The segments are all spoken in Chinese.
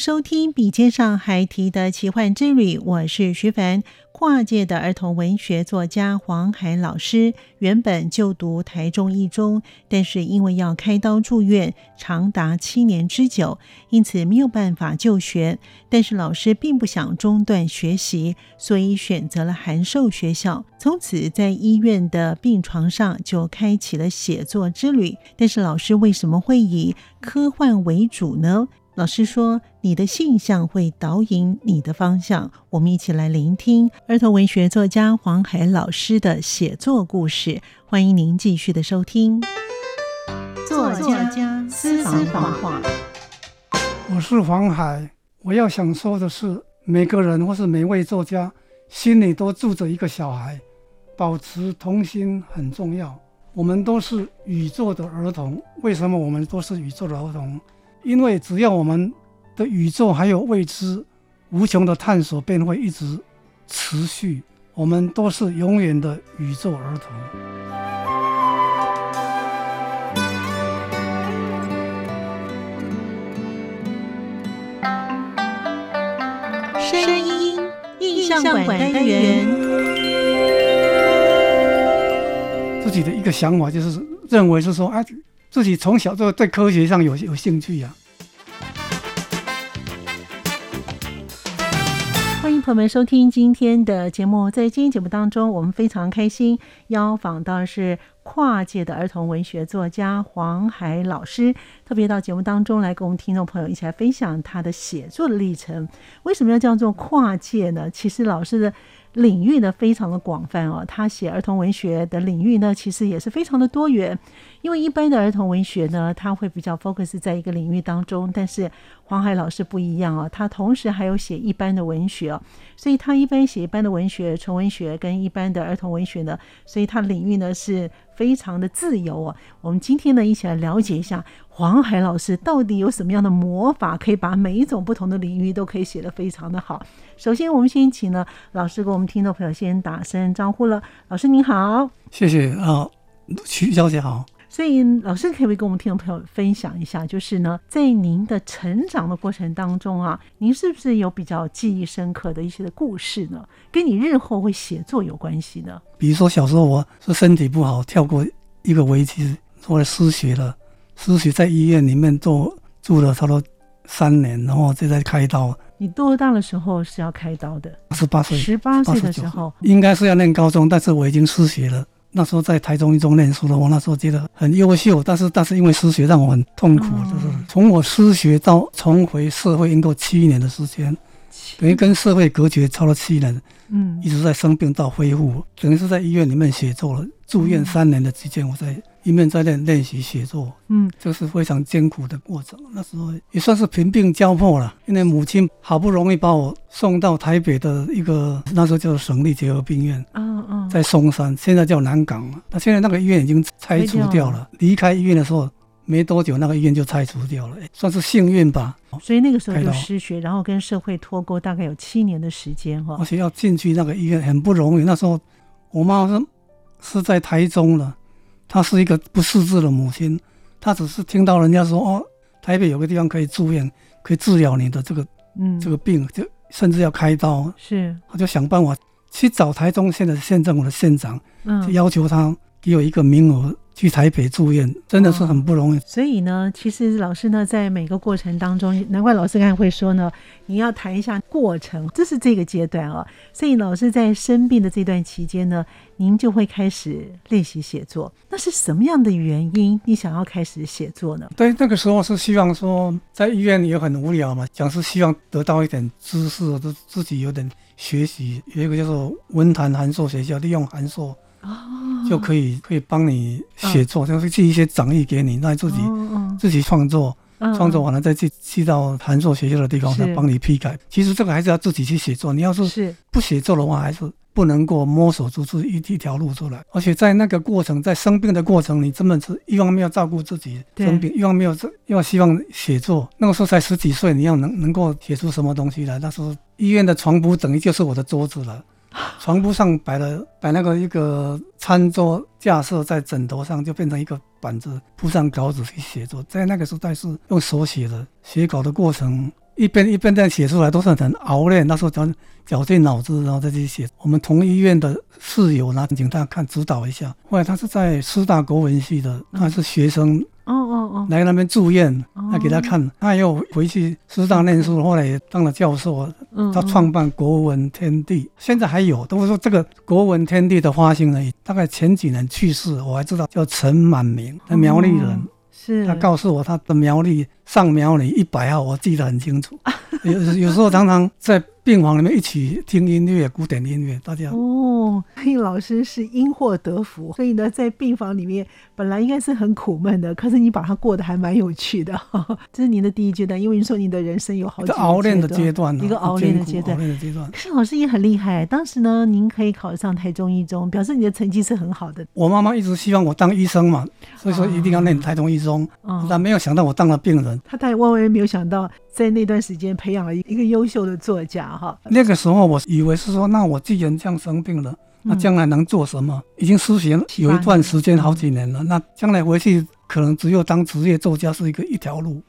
收听《笔尖上还提的奇幻之旅》，我是徐凡。跨界的儿童文学作家黄海老师原本就读台中一中，但是因为要开刀住院长达七年之久，因此没有办法就学。但是老师并不想中断学习，所以选择了函授学校。从此在医院的病床上就开启了写作之旅。但是老师为什么会以科幻为主呢？老师说：“你的性向会导引你的方向。”我们一起来聆听儿童文学作家黄海老师的写作故事。欢迎您继续的收听。作家私房话。我是黄海。我要想说的是，每个人或是每位作家心里都住着一个小孩，保持童心很重要。我们都是宇宙的儿童。为什么我们都是宇宙的儿童？因为只要我们的宇宙还有未知、无穷的探索，便会一直持续。我们都是永远的宇宙儿童。声音印象馆单元，自己的一个想法就是认为是说，哎。自己从小就对科学上有有兴趣呀。欢迎朋友们收听今天的节目，在今天节目当中，我们非常开心邀访到是跨界的儿童文学作家黄海老师，特别到节目当中来跟我们听众朋友一起来分享他的写作的历程。为什么要叫做跨界呢？其实老师的。领域呢非常的广泛哦，他写儿童文学的领域呢其实也是非常的多元，因为一般的儿童文学呢，他会比较 focus 在一个领域当中，但是黄海老师不一样哦，他同时还有写一般的文学哦，所以他一般写一般的文学、纯文学跟一般的儿童文学呢，所以他领域呢是非常的自由哦。我们今天呢一起来了解一下黄海老师到底有什么样的魔法，可以把每一种不同的领域都可以写得非常的好。首先，我们先请呢老师跟我们听众朋友先打声招呼了。老师您好，谢谢啊，曲小姐好。所以老师可以跟我们听众朋友分享一下，就是呢，在您的成长的过程当中啊，您是不是有比较记忆深刻的一些的故事呢？跟你日后会写作有关系呢？比如说小时候我是身体不好，跳过一个危机，后来失血了，失血在医院里面做住了差不多三年，然后就在开刀。你多大的时候是要开刀的？十八岁。十八岁的时候，应该是要念高中，但是我已经失学了。那时候在台中一中念书的，我那时候觉得很优秀，但是但是因为失学让我很痛苦，就是从我失学到重回社会，应该七年的时间，等于跟社会隔绝超了七年。嗯，一直在生病到恢复，等于是在医院里面写作了。住院三年的期间，我在一面在练练习写作，嗯，这是非常艰苦的过程。那时候也算是贫病交迫了，因为母亲好不容易把我送到台北的一个那时候叫省立结核病院，嗯嗯，在松山，现在叫南港了。那现在那个医院已经拆除掉了。离开医院的时候没多久，那个医院就拆除掉了，算是幸运吧。所以那个时候就失学，然后跟社会脱钩，大概有七年的时间哈。而且要进去那个医院很不容易。那时候我妈是。是在台中了，她是一个不识字的母亲，她只是听到人家说哦，台北有个地方可以住院，可以治疗你的这个，嗯，这个病，就甚至要开刀，是，她就想办法去找台中县的县政府的县长，嗯，要求他给我一个名额去台北住院，真的是很不容易。所以呢，其实老师呢，在每个过程当中，难怪老师刚才会说呢，你要谈一下过程，这是这个阶段啊。所以老师在生病的这段期间呢，您就会开始练习写作。那是什么样的原因，你想要开始写作呢？对，那个时候是希望说，在医院也很无聊嘛，讲是希望得到一点知识，自自己有点学习。有一个叫做文坛函授学校，利用函授。哦，就可以可以帮你写作，就是寄一些讲义给你，让自己自己创作，创作完了再寄寄到函授学校的地方，再帮你批改。其实这个还是要自己去写作。你要是不写作的话，还是不能够摸索出自一一条路出来。而且在那个过程，在生病的过程，你根本是一方面要照顾自己生病，一方面要要希望写作。那个时候才十几岁，你要能能够写出什么东西来？那时候医院的床铺等于就是我的桌子了。床铺上摆了摆那个一个餐桌架设在枕头上，就变成一个板子，铺上稿纸去写作。在那个时代是用手写的，写稿的过程一边一边这样写出来，都是很熬练。那时候绞绞尽脑汁，然后再去写。我们同医院的室友呢，请他看指导一下。后来他是在师大国文系的，他是学生。哦哦哦，来那边住院，他给他看，他又回去师大念书，后来也当了教授。他创办国文天地，现在还有。都说这个国文天地的发行人，大概前几年去世，我还知道叫陈满明，苗栗人。是他告诉我他的苗栗上苗里一百号，我记得很清楚。有有时候常常在。病房里面一起听音乐，古典音乐，大家哦。黑老师是因祸得福，所以呢，在病房里面本来应该是很苦闷的，可是你把它过得还蛮有趣的。这是您的第一阶段，因为你说你的人生有好几个熬练的阶段，一个熬练的阶段。可是老师也很厉害，当时呢，您可以考上台中一中，表示你的成绩是很好的。我妈妈一直希望我当医生嘛，所以说一定要念台中一中。但没有想到我当了病人。他太万万没有想到。在那段时间培养了一个优秀的作家，哈。那个时候我以为是说，那我既然这样生病了，那将来能做什么？已经失学有一段时间，好几年了。那将来回去可能只有当职业作家是一个一条路。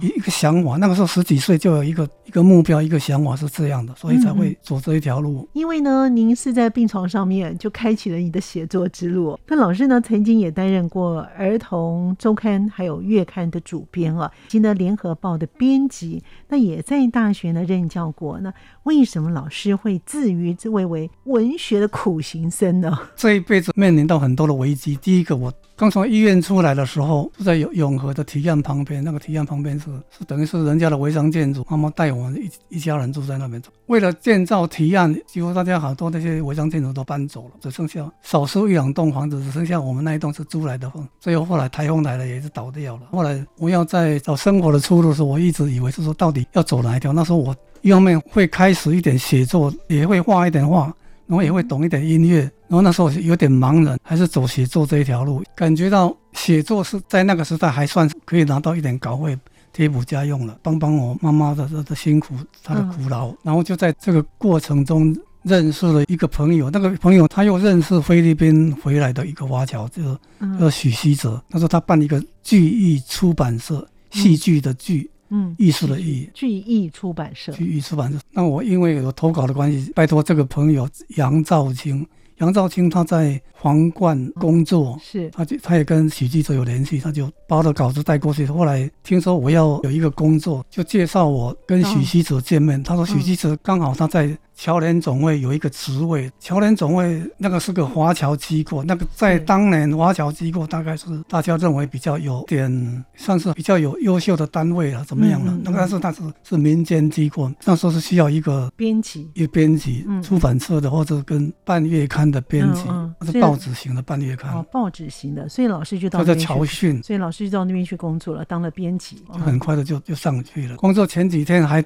一一个想法，那个时候十几岁就有一个一个目标，一个想法是这样的，所以才会走这一条路。因为呢，您是在病床上面就开启了你的写作之路。那老师呢，曾经也担任过儿童周刊还有月刊的主编啊，及呢联合报的编辑。那也在大学呢任教过。那为什么老师会自于这位为文学的苦行僧呢？这一辈子面临到很多的危机。第一个，我刚从医院出来的时候，住在永永和的体院旁边，那个体院旁边是。是等于是人家的违章建筑，妈妈带我们一一家人住在那边。为了建造提案，几乎大家好多那些违章建筑都搬走了，只剩下少数一两栋房子，只剩下我们那一栋是租来的房。最后后来台风来了，也是倒掉了。后来我要在找生活的出路的时候，我一直以为是说到底要走哪一条。那时候我一方面会开始一点写作，也会画一点画，然后也会懂一点音乐。然后那时候有点茫然，还是走写作这一条路，感觉到写作是在那个时代还算可以拿到一点稿费。贴补家用了，帮帮我妈妈的的辛苦，她的苦劳。然后就在这个过程中认识了一个朋友，那个朋友他又认识菲律宾回来的一个华侨，就是叫许希哲。他说他办一个剧艺出版社，戏剧的剧，嗯，艺术的艺，聚艺出版社，聚艺出版社。那我因为有投稿的关系，拜托这个朋友杨兆清。杨兆清他在皇冠工作，是，他就他也跟许记者有联系，他就把我的稿子带过去。后来听说我要有一个工作，就介绍我跟许记者见面。他说许记者刚好他在。侨联总会有一个职位，侨联总会那个是个华侨机构，那个在当年华侨机构大概是大家认为比较有点算是比较有优秀的单位了，怎么样了？那个但是它是是民间机构，那时候是需要一个编辑，一个编辑，出版社的或者跟半月刊的编辑，是报纸型的半月刊，哦，报纸型的，所以老师就到那边侨训，所以老师就到那边去工作了，当了编辑，就很快的就就上去了。工作前几天还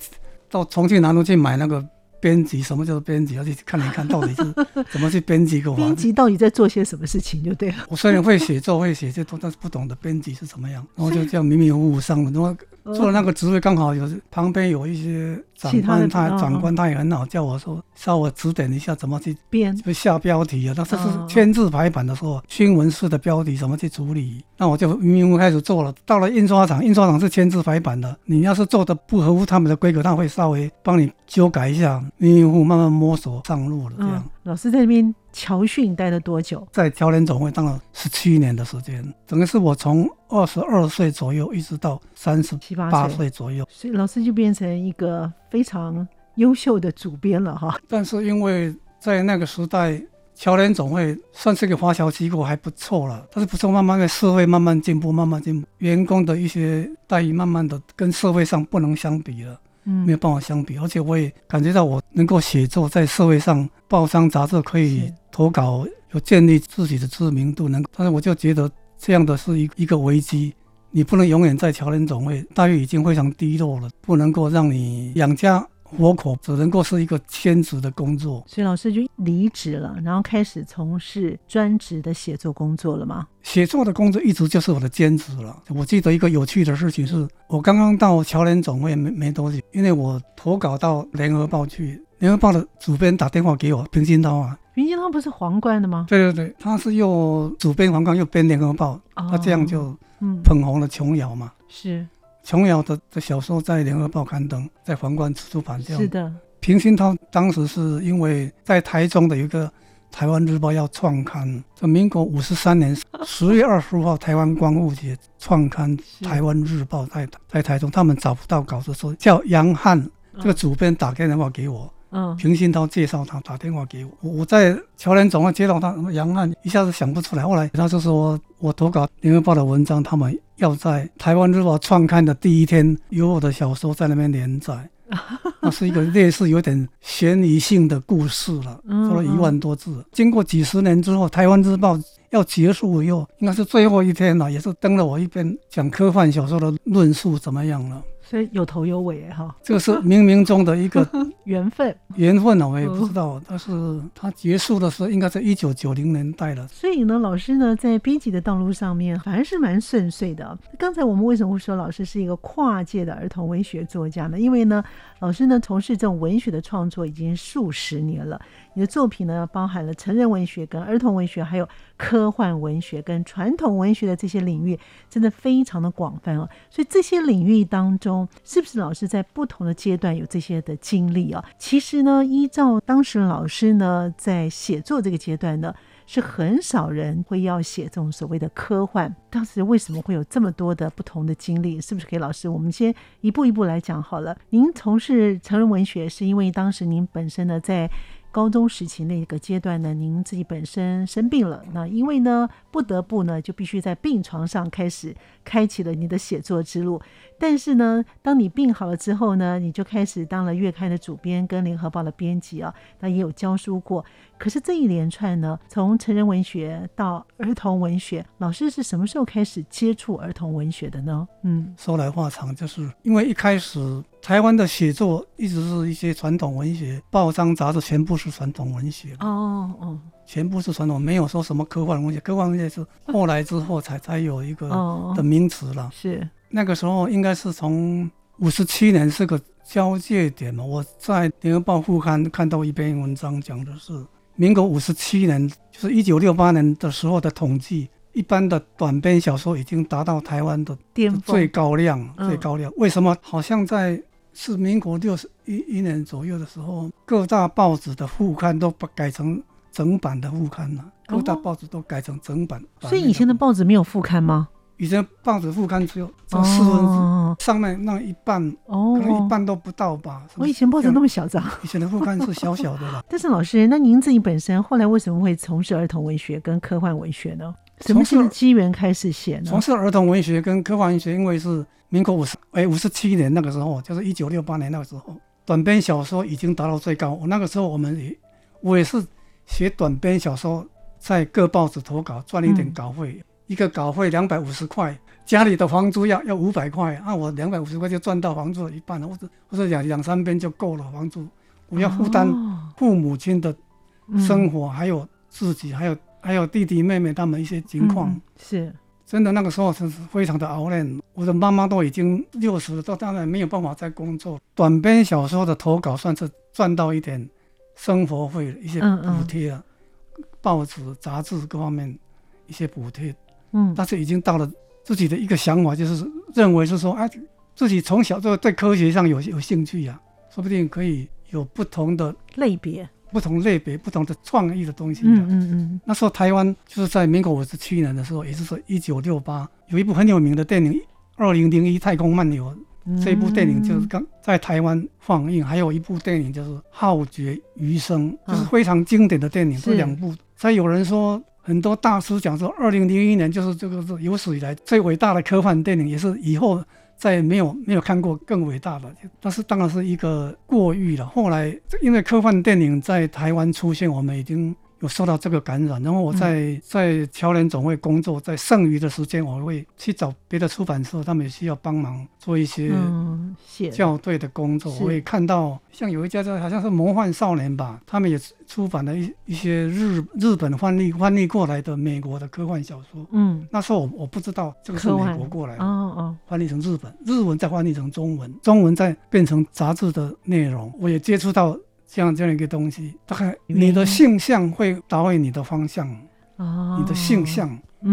到重庆南路去买那个。编辑什么叫做编辑？要去看一看到底是 怎么去编辑一个编辑到底在做些什么事情就对了。我虽然会写作会写这多，但是不懂得编辑是怎么样，然后就这样迷迷糊糊上了，然后。做了那个职位刚好有旁边有一些长官，他长官他也很好，叫我说稍微指点一下怎么去编、下标题啊。那这是签字排版的时候，新闻式的标题怎么去处理？那我就迷迷糊开始做了。到了印刷厂，印刷厂是签字排版的，你要是做的不合乎他们的规格，他会稍微帮你修改一下，迷迷糊糊慢慢摸索上路了。这样，老师在那边侨训待了多久？在侨联总会当了十七年的时间，整个是我从二十二岁左右一直到三十七八岁左右，所以老师就变成一个非常优秀的主编了哈。但是因为在那个时代，侨联总会算是个华侨机构，还不错了。但是不错，慢慢的社会慢慢进步，慢慢进步，员工的一些待遇慢慢的跟社会上不能相比了。嗯，没有办法相比，而且我也感觉到我能够写作，在社会上报章杂志可以投稿，有建立自己的知名度，能。但是我就觉得这样的是一一个危机，你不能永远在侨联总会，待遇已经非常低落了，不能够让你养家。活口只能够是一个兼职的工作，所以老师就离职了，然后开始从事专职的写作工作了吗？写作的工作一直就是我的兼职了。我记得一个有趣的事情是，我刚刚到侨联总会没没多久，因为我投稿到联合报去，联合报的主编打电话给我，平金涛啊，平鑫涛不是皇冠的吗？对对对，他是又主编皇冠又编联合报，他这样就捧红了琼瑶嘛，是。琼瑶的的小说在《联合报》刊登，在皇冠出版。是的，平鑫涛当时是因为在台中的一个《台湾日报》要创刊，在民国五十三年十月二十五号，台湾光复节创刊《台湾日报》在在台中，他们找不到稿子，说叫杨汉这个主编打电话给我。嗯，平鑫涛介绍他打电话给我，我我在桥联总会接到他杨汉，一下子想不出来。后来他就说我投稿《联合报》的文章，他们要在《台湾日报》创刊的第一天有我的小说在那边连载，那是一个类似有点悬疑性的故事了，说了一万多字。经过几十年之后，《台湾日报》要结束以后，应该是最后一天了，也是登了我一篇讲科幻小说的论述，怎么样了？所以有头有尾哈，这个是冥冥中的一个 缘分，缘分呢，我也不知道。但是它结束的时候，应该在一九九零年代了。所以呢，老师呢，在编辑的道路上面，反而是蛮顺遂的。刚才我们为什么会说老师是一个跨界的儿童文学作家呢？因为呢，老师呢从事这种文学的创作已经数十年了。你的作品呢，包含了成人文学、跟儿童文学，还有科幻文学跟传统文学的这些领域，真的非常的广泛哦。所以这些领域当中，是不是老师在不同的阶段有这些的经历啊？其实呢，依照当时老师呢在写作这个阶段呢，是很少人会要写这种所谓的科幻。当时为什么会有这么多的不同的经历？是不是给老师？我们先一步一步来讲好了。您从事成人文学，是因为当时您本身呢在。高中时期那个阶段呢，您自己本身生病了，那因为呢不得不呢就必须在病床上开始开启了你的写作之路。但是呢，当你病好了之后呢，你就开始当了月刊的主编跟联合报的编辑啊，那也有教书过。可是这一连串呢，从成人文学到儿童文学，老师是什么时候开始接触儿童文学的呢？嗯，说来话长，就是因为一开始台湾的写作一直是一些传统文学，报章杂志全部是传统文学。哦哦，全部是传统，没有说什么科幻文学，科幻文学是后来之后才才有一个的名词了。是那个时候应该是从五十七年是个交界点嘛。我在联合报副刊看到一篇文章，讲的是。民国五十七年，就是一九六八年的时候的统计，一般的短篇小说已经达到台湾的最高量，最高量。为什么？好像在是民国六十一一年左右的时候，各大报纸的副刊都把改成整版的副刊了，各大报纸都改成整版。所以以前的报纸没有副刊吗？以前报纸副刊只有四分之上面那一半，哦可能一半都不到吧。我以前报纸那么小张，以前的副刊是小小的了。但是老师，那您自己本身后来为什么会从事儿童文学跟科幻文学呢？什么是机缘开始写呢？从事儿童文学跟科幻文学，因为是民国五十哎五十七年那个时候，就是一九六八年那个时候，短篇小说已经达到最高。我那个时候我们也我也是写短篇小说，在各报纸投稿赚一点稿费。一个稿费两百五十块，家里的房租要要五百块，那我两百五十块就赚到房租的一半了，或者或者两两三边就够了房租。我要负担父母亲的生活，还有自己，还有还有弟弟妹妹他们一些情况。是，真的那个时候是非常的熬练。我的妈妈都已经六十了，都当然没有办法再工作。短篇小说的投稿算是赚到一点生活费，一些补贴啊，报纸、杂志各方面一些补贴。嗯，但是已经到了自己的一个想法，就是认为是说，哎，自己从小就对科学上有有兴趣呀，说不定可以有不同的类别，不同类别、不同的创意的东西。嗯嗯嗯。那时候台湾就是在民国五十七年的时候，也就是一九六八，有一部很有名的电影《二零零一太空漫游》。这部电影就是刚在台湾放映，还有一部电影就是《浩劫余生》，就是非常经典的电影。这两部，所以有人说，很多大师讲说，二零零一年就是这个是有史以来最伟大的科幻电影，也是以后再没有没有看过更伟大的。但是当然是一个过誉了。后来因为科幻电影在台湾出现，我们已经。有受到这个感染，然后我在在侨联总会工作，在剩余的时间，我会去找别的出版社，他们也需要帮忙做一些校对的工作。我也看到，像有一家叫好像是魔幻少年吧，他们也出版了一一些日日本翻译翻译过来的美国的科幻小说。嗯，那时候我我不知道这个是美国过来的，哦哦，翻译成日本，日文再翻译成中文，中文再变成杂志的内容。我也接触到。像这样一个东西，大概你的性向会导演你的方向，哦，你的性向。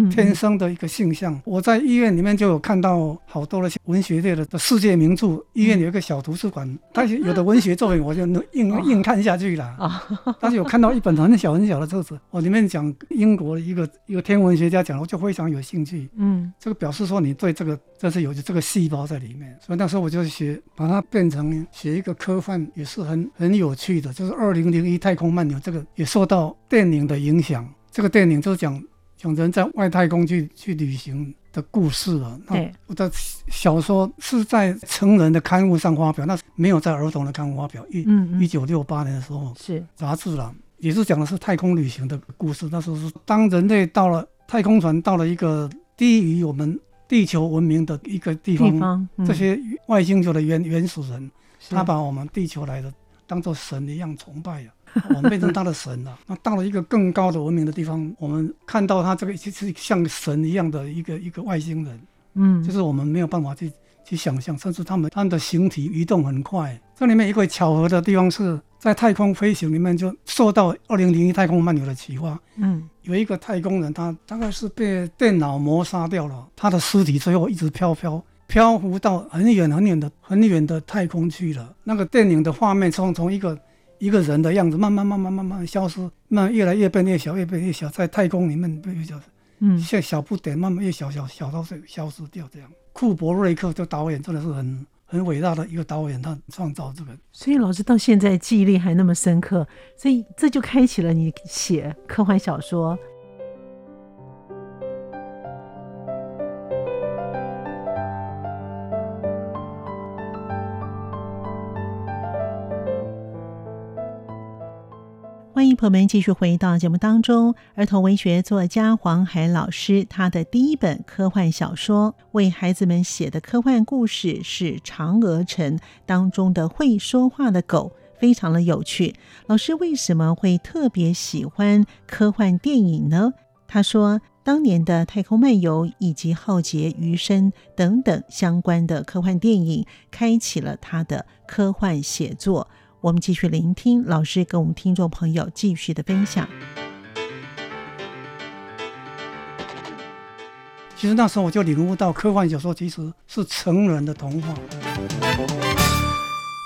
天生的一个性象。我在医院里面就有看到好多的文学类的的世界名著。医院有一个小图书馆，它有的文学作品，我就能硬硬看下去了。啊，但是有看到一本很小很小的册子，我里面讲英国的一个一个天文学家讲，我就非常有兴趣。嗯，这个表示说你对这个这是有这个细胞在里面，所以那时候我就写，把它变成写一个科幻，也是很很有趣的。就是二零零一太空漫游，这个也受到电影的影响。这个电影就是讲。讲人在外太空去去旅行的故事了。那，我的小说是在成人的刊物上发表，那没有在儿童的刊物发表。一一九六八年的时候是杂志了，也是讲的是太空旅行的故事。那时候是当人类到了太空船到了一个低于我们地球文明的一个地方，这些外星球的原原始人，他把我们地球来的当做神一样崇拜呀。我们变成他的神了。那到了一个更高的文明的地方，我们看到他这个就是像神一样的一个一个外星人，嗯，就是我们没有办法去去想象，甚至他们他们的形体移动很快。这里面一个巧合的地方是在太空飞行里面就受到二零零一太空漫游的启发，嗯，有一个太空人，他大概是被电脑磨杀掉了，他的尸体最后一直飘飘漂浮到很远很远的很远的太空去了。那个电影的画面从从一个。一个人的样子慢慢慢慢慢慢消失，慢越来越变越小，越变越小，在太空里面变越小，嗯，像小不点，慢慢越小小小到消失掉这样。库伯瑞克这导演真的是很很伟大的一个导演，他创造这个。所以老师到现在记忆力还那么深刻，所以这就开启了你写科幻小说。朋友们继续回到节目当中。儿童文学作家黄海老师，他的第一本科幻小说为孩子们写的科幻故事是《嫦娥城》当中的会说话的狗，非常的有趣。老师为什么会特别喜欢科幻电影呢？他说，当年的《太空漫游》以及《浩劫余生》等等相关的科幻电影，开启了他的科幻写作。我们继续聆听老师跟我们听众朋友继续的分享。其实那时候我就领悟到，科幻小说其实是成人的童话。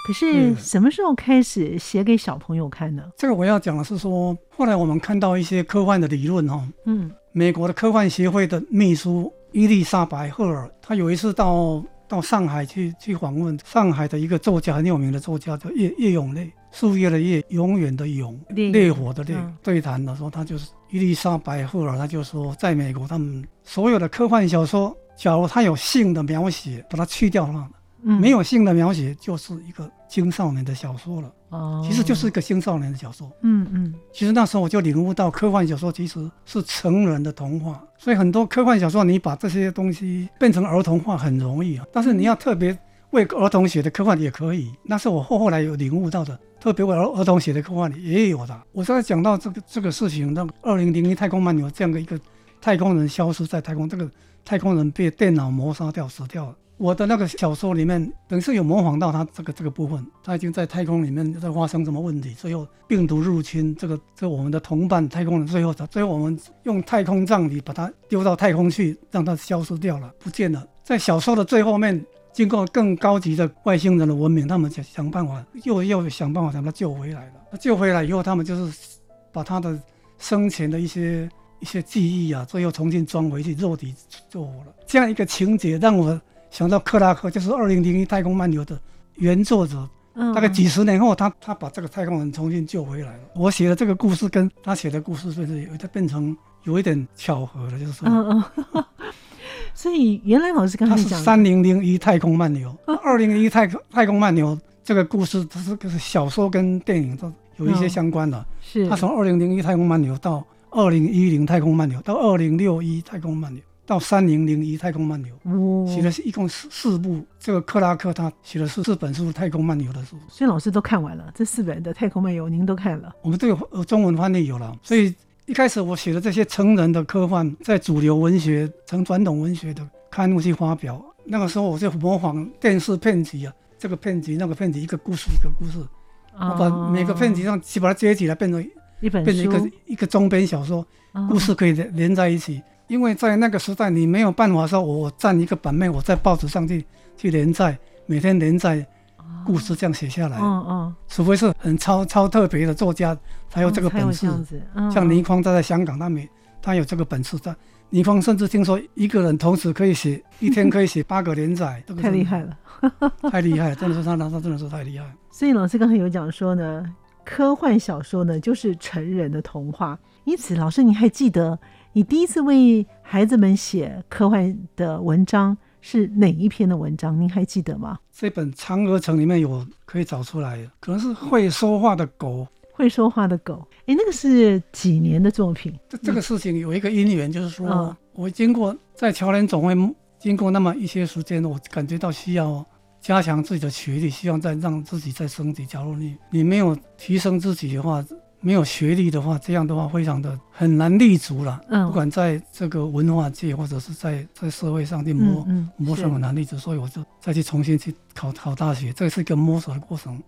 可是什么时候开始写给小朋友看呢？这个我要讲的是说，后来我们看到一些科幻的理论哈。嗯。美国的科幻协会的秘书伊丽莎白·赫尔，她有一次到。到上海去去访问上海的一个作家很有名的作家叫叶叶永烈，树叶的叶，永远的永，烈火的烈。对谈的时候，他就是伊丽莎白赫尔，他就说，在美国他们所有的科幻小说，假如他有性的描写，把它去掉了。没有性的描写就是一个青少年的小说了，哦，其实就是一个青少年的小说。嗯嗯，其实那时候我就领悟到，科幻小说其实是成人的童话，所以很多科幻小说你把这些东西变成儿童化很容易啊，但是你要特别为儿童写的科幻也可以。那是我后后来有领悟到的，特别为儿儿童写的科幻也有的。我刚才讲到这个这个事情，那二零零一太空漫游这样的一个太空人消失在太空，这个太空人被电脑谋杀掉死掉了。我的那个小说里面，等于是有模仿到他这个这个部分，他已经在太空里面在发生什么问题，最后病毒入侵，这个这我们的同伴太空人最后最后我们用太空葬礼把他丢到太空去，让他消失掉了，不见了。在小说的最后面，经过更高级的外星人的文明，他们想想办法，又又想办法把他救回来了。救回来以后，他们就是把他的生前的一些一些记忆啊，最后重新装回去，肉体做活了。这样一个情节让我想到克拉克，就是《二零零一太空漫游》的原作者。大概几十年后，他他把这个太空人重新救回来了。我写的这个故事跟他写的故事，就是有它变成有一点巧合了，就是说。嗯嗯。所以原来老师刚才讲，三零零一太空漫游，二零零一太空太空漫游这个故事，它是就是小说跟电影都有一些相关的。是。他从二零零一太空漫游到二零一零太空漫游到二零六一太空漫游。到三零零一太空漫游，写的是一共四四部。这个克拉克他写的是四本书太空漫游的书，所以老师都看完了这四本的太空漫游，您都看了？我们都有中文翻译有了。所以一开始我写的这些成人的科幻，在主流文学、成传统文学的刊物去发表。那个时候我就模仿电视片集啊，这个片集那个片集，一个故事一个故事，我把每个片集上去把它接起来，变成一本变成一个一个中篇小说，故事可以连在一起。因为在那个时代，你没有办法说，我占一个版面，我在报纸上去去连载，每天连载故事这样写下来。嗯嗯。除非是很超超特别的作家才有这个本事。像倪匡他在香港，他没他有这个本事。在倪匡甚至听说一个人同时可以写一天可以写八个连载，太厉害了，太厉害，真的是他他真的是太厉害。所以老师刚才有讲说呢，科幻小说呢就是成人的童话。因此，老师你还记得？你第一次为孩子们写科幻的文章是哪一篇的文章？您还记得吗？这本《嫦娥城》里面有可以找出来的，可能是会说话的狗。会说话的狗，哎，那个是几年的作品？这这个事情有一个因缘，就是说我经过在桥联总会经过那么一些时间，我感觉到需要加强自己的学历，希望再让自己再升级。假如你你没有提升自己的话，没有学历的话，这样的话非常的很难立足了。嗯，不管在这个文化界或者是在在社会上去摸摸索很难立足，所以我就再去重新去考考大学，这是一个摸索的过程，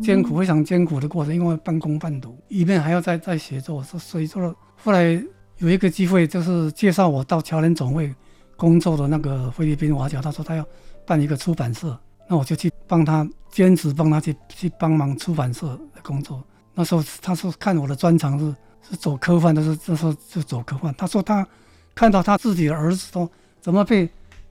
艰苦非常艰苦的过程，因为半工半读，一边还要再再写作，所以说后来有一个机会，就是介绍我到侨联总会工作的那个菲律宾华侨，他说他要办一个出版社，那我就去帮他兼职，帮他去去帮忙出版社的工作。那时候他说看我的专长是是走科幻，的是那时候就走科幻。他说他看到他自己的儿子都怎么被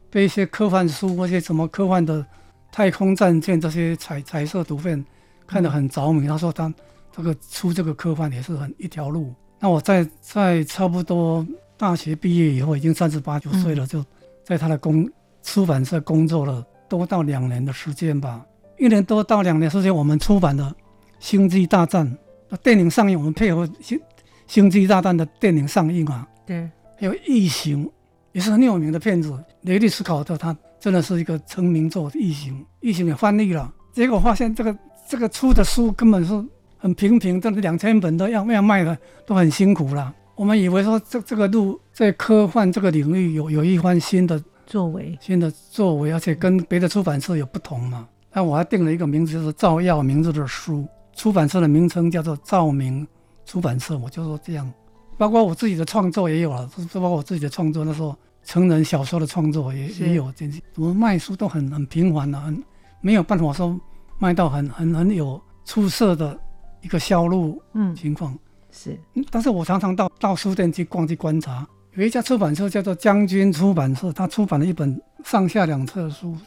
被一些科幻书或者什么科幻的太空战舰这些彩彩色图片看得很着迷。他说他这个出这个科幻也是很一条路。那我在在差不多大学毕业以后，已经三十八九岁了，就在他的工出版社工作了多到两年的时间吧。一年多到两年时间，我们出版的。星际大战那电影上映，我们配合星星际大战的电影上映啊。对，还有异形，也是很有名的片子。雷利斯考特他真的是一个成名作，异形，异形也翻译了。结果发现这个这个出的书根本是很平平，这两千本都要要卖的，都很辛苦了。我们以为说这这个路在科幻这个领域有有一番新的作为，新的作为，而且跟别的出版社有不同嘛。那我还定了一个名字，就是照耀名字的书。出版社的名称叫做照明出版社，我就说这样，包括我自己的创作也有了，是包括我自己的创作，那时候成人小说的创作也也有，这些。我们卖书都很很平凡的，很没有办法说卖到很很很有出色的一个销路嗯。情况。是，但是我常常到到书店去逛去观察，有一家出版社叫做将军出版社，他出版了一本上下两册书，《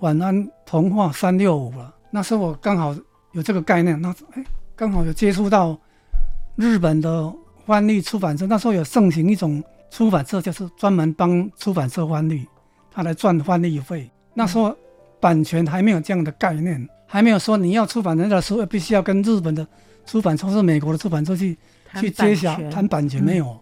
晚安童话三六五》了，那时候我刚好。有这个概念，那哎，刚好有接触到日本的翻译出版社。那时候有盛行一种出版社，就是专门帮出版社翻译，他来赚翻译费。那时候版权还没有这样的概念，还没有说你要出版人家的书，必须要跟日本的出版社或、是美国的出版社去去接洽谈版权，没有。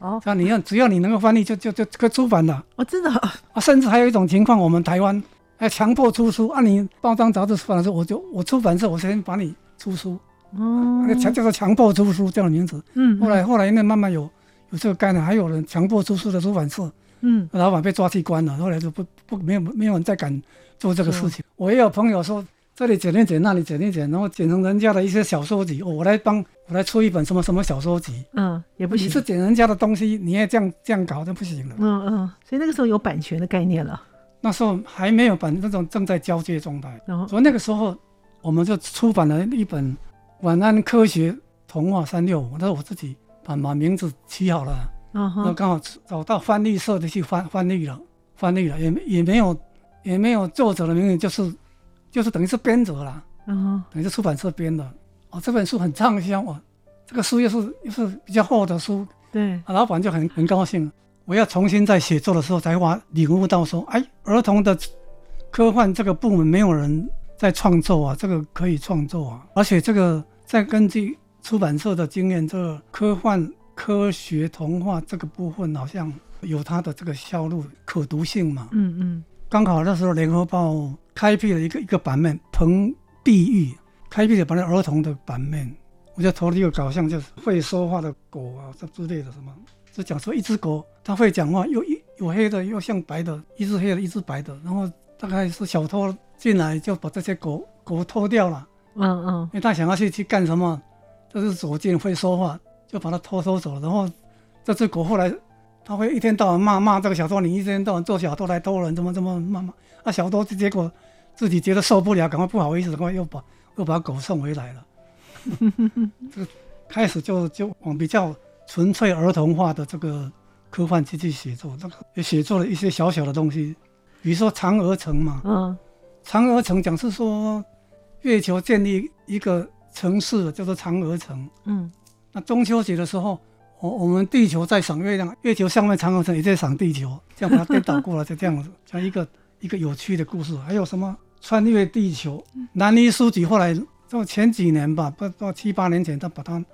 哦，那你要只要你能够翻译，就就就可出版了。哦，真的啊，甚至还有一种情况，我们台湾。还强迫出书，按你报章杂志出版社，我就我出版社，我先把你出书。哦，那强叫做强迫出书这样的名字。嗯，后来后来因为慢慢有有这个概念，还有人强迫出书的出版社。嗯，老板被抓去关了，后来就不不没有没有人再敢做这个事情。我也有朋友说这里剪一剪，那里剪一剪，然后剪成人家的一些小说集，我来帮我来出一本什么什么小说集。嗯，也不行。你是剪人家的东西，你也这样这样搞就不行了。嗯嗯，所以那个时候有版权的概念了。那时候还没有版，那种正在交接状态。然后所以那个时候，我们就出版了一本《晚安科学童话三六五》，那是我自己把把名字起好了。嗯那刚好找到翻译社的去翻翻译了，翻译了，也也没有也没有作者的名字，就是就是等于是编者啦，嗯等于是出版社编的。哦，这本书很畅销哦，这个书又是又是比较厚的书，对，啊老板就很很高兴。我要重新在写作的时候才发领悟到说，哎，儿童的科幻这个部门没有人在创作啊，这个可以创作啊，而且这个再根据出版社的经验，这个科幻、科学、童话这个部分好像有它的这个销路可读性嘛。嗯嗯。刚好那时候联合报开辟了一个一个版面，彭碧玉。开辟了版面儿童的版面，我就投了一个稿项，就是会说话的狗啊，这之类的什么，就讲说一只狗它会讲话，又一有黑的又像白的，一只黑的，一只白的，然后大概是小偷进来就把这些狗狗偷掉了，嗯嗯因为他想要去去干什么，这只左进会说话，就把它偷偷走了，然后这只狗后来。它会一天到晚骂骂这个小偷，你一天到晚做小偷来偷人，怎么怎么骂骂？那，小偷结果自己觉得受不了，赶快不好意思，赶快又把又把狗送回来了。这个开始就就往比较纯粹儿童化的这个科幻机器写作，那个也写作了一些小小的东西，比如说嫦娥城嘛，嗯嫦娥城讲是说月球建立一个城市叫做嫦娥城，嗯那中秋节的时候。我我们地球在赏月亮，月球上面嫦娥城也在赏地球，这样把它颠倒过来，就这样子，像一个一个有趣的故事。还有什么穿越地球？南一书局后来就前几年吧，不到七八年前，他把它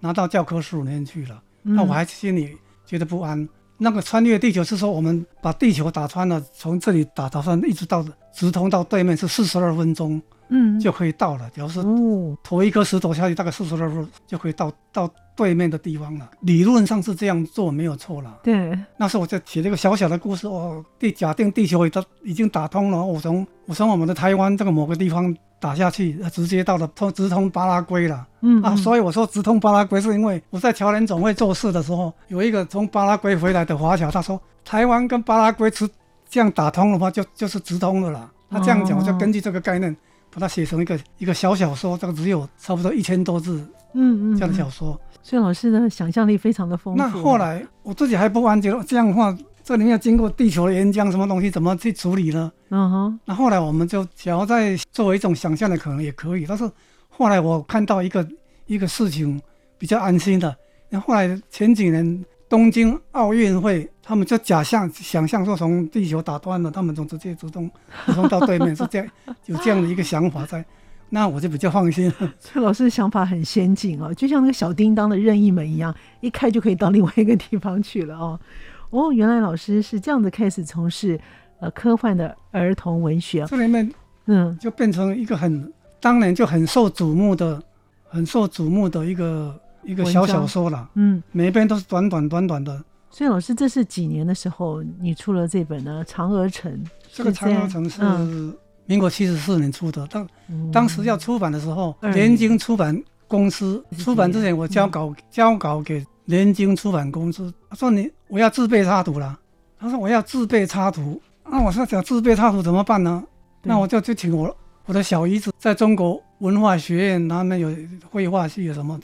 拿到教科书里面去了。那我还心里觉得不安。那个穿越地球是说我们把地球打穿了，从这里打打穿一直到直通到对面是四十二分钟嗯就可以到了。假如是哦投一颗石头下去，大概四十二分就可以到到对面的地方了。理论上是这样做没有错了。对那时候我就写了一个小小的故事哦，地假定地球已经打通了，我从我从我们的台湾这个某个地方打下去，直接到了通直通巴拉圭了。啊，嗯啊所以我说直通巴拉圭是因为我在侨联总会做事的时候，有一个从巴拉圭回来的华侨，他说台湾跟巴拉圭直这样打通的话就就是直通的了。他这样讲，哦我就根据这个概念把它写成一个一个小小说，这个只有差不多一千多字嗯嗯这样的小说。所以老师的想象力非常的丰富。那后来我自己还不安，觉得这样的话，这里面要经过地球的岩浆什么东西，怎么去处理呢？嗯哼那后来我们就想要再作为一种想象的可能也可以，但是后来我看到一个一个事情比较安心的，那后来前几年东京奥运会，他们就假象想象说从地球打断了，他们从直接直通直通到对面，是这样有这样的一个想法在，那我就比较放心。了。崔老师的想法很先进哦，就像那个小叮当的任意门一样，一开就可以到另外一个地方去了哦。哦，原来老师是这样子开始从事呃科幻的儿童文学。这里面嗯就变成一个很当年就很受瞩目的、很受瞩目的一个一个小小说了。嗯，每一篇都是短短短短的。所以老师这是几年的时候你出了这本呢《嫦娥城》？这个嫦娥城是嗯民国七十四年出的，当嗯当时要出版的时候，嗯联经出版公司出版之前，我交稿交稿给联经出版公司，他说你我要自备插图啦，他说我要自备插图，那我说想自备插图怎么办呢？那我就就请我我的小姨子在中国文化学院，他们有绘画系有什么，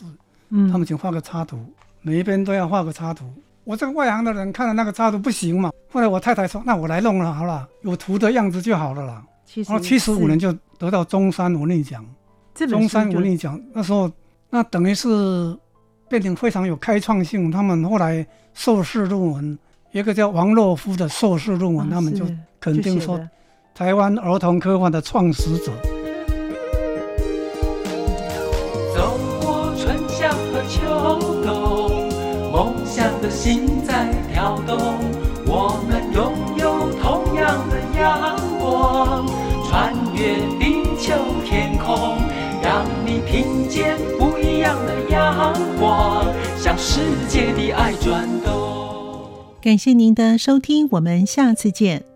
嗯。他们请画个插图，每一边都要画个插图。我这个外行的人看了那个插图不行嘛，后来我太太说，那我来弄了好了，有图的样子就好了啦。其然后七十五年就得到中山文艺奖，这中山文艺奖那时候那等于是变成非常有开创性。他们后来硕士论文，一个叫王洛夫的硕士论文，啊他们就肯定说台湾儿童科幻的创始者。走过春夏和秋冬，梦想的心在跳动。我们拥有同样的阳光，穿越地球天空，让你听见不一样的阳光，向世界的爱转动。感谢您的收听，我们下次见。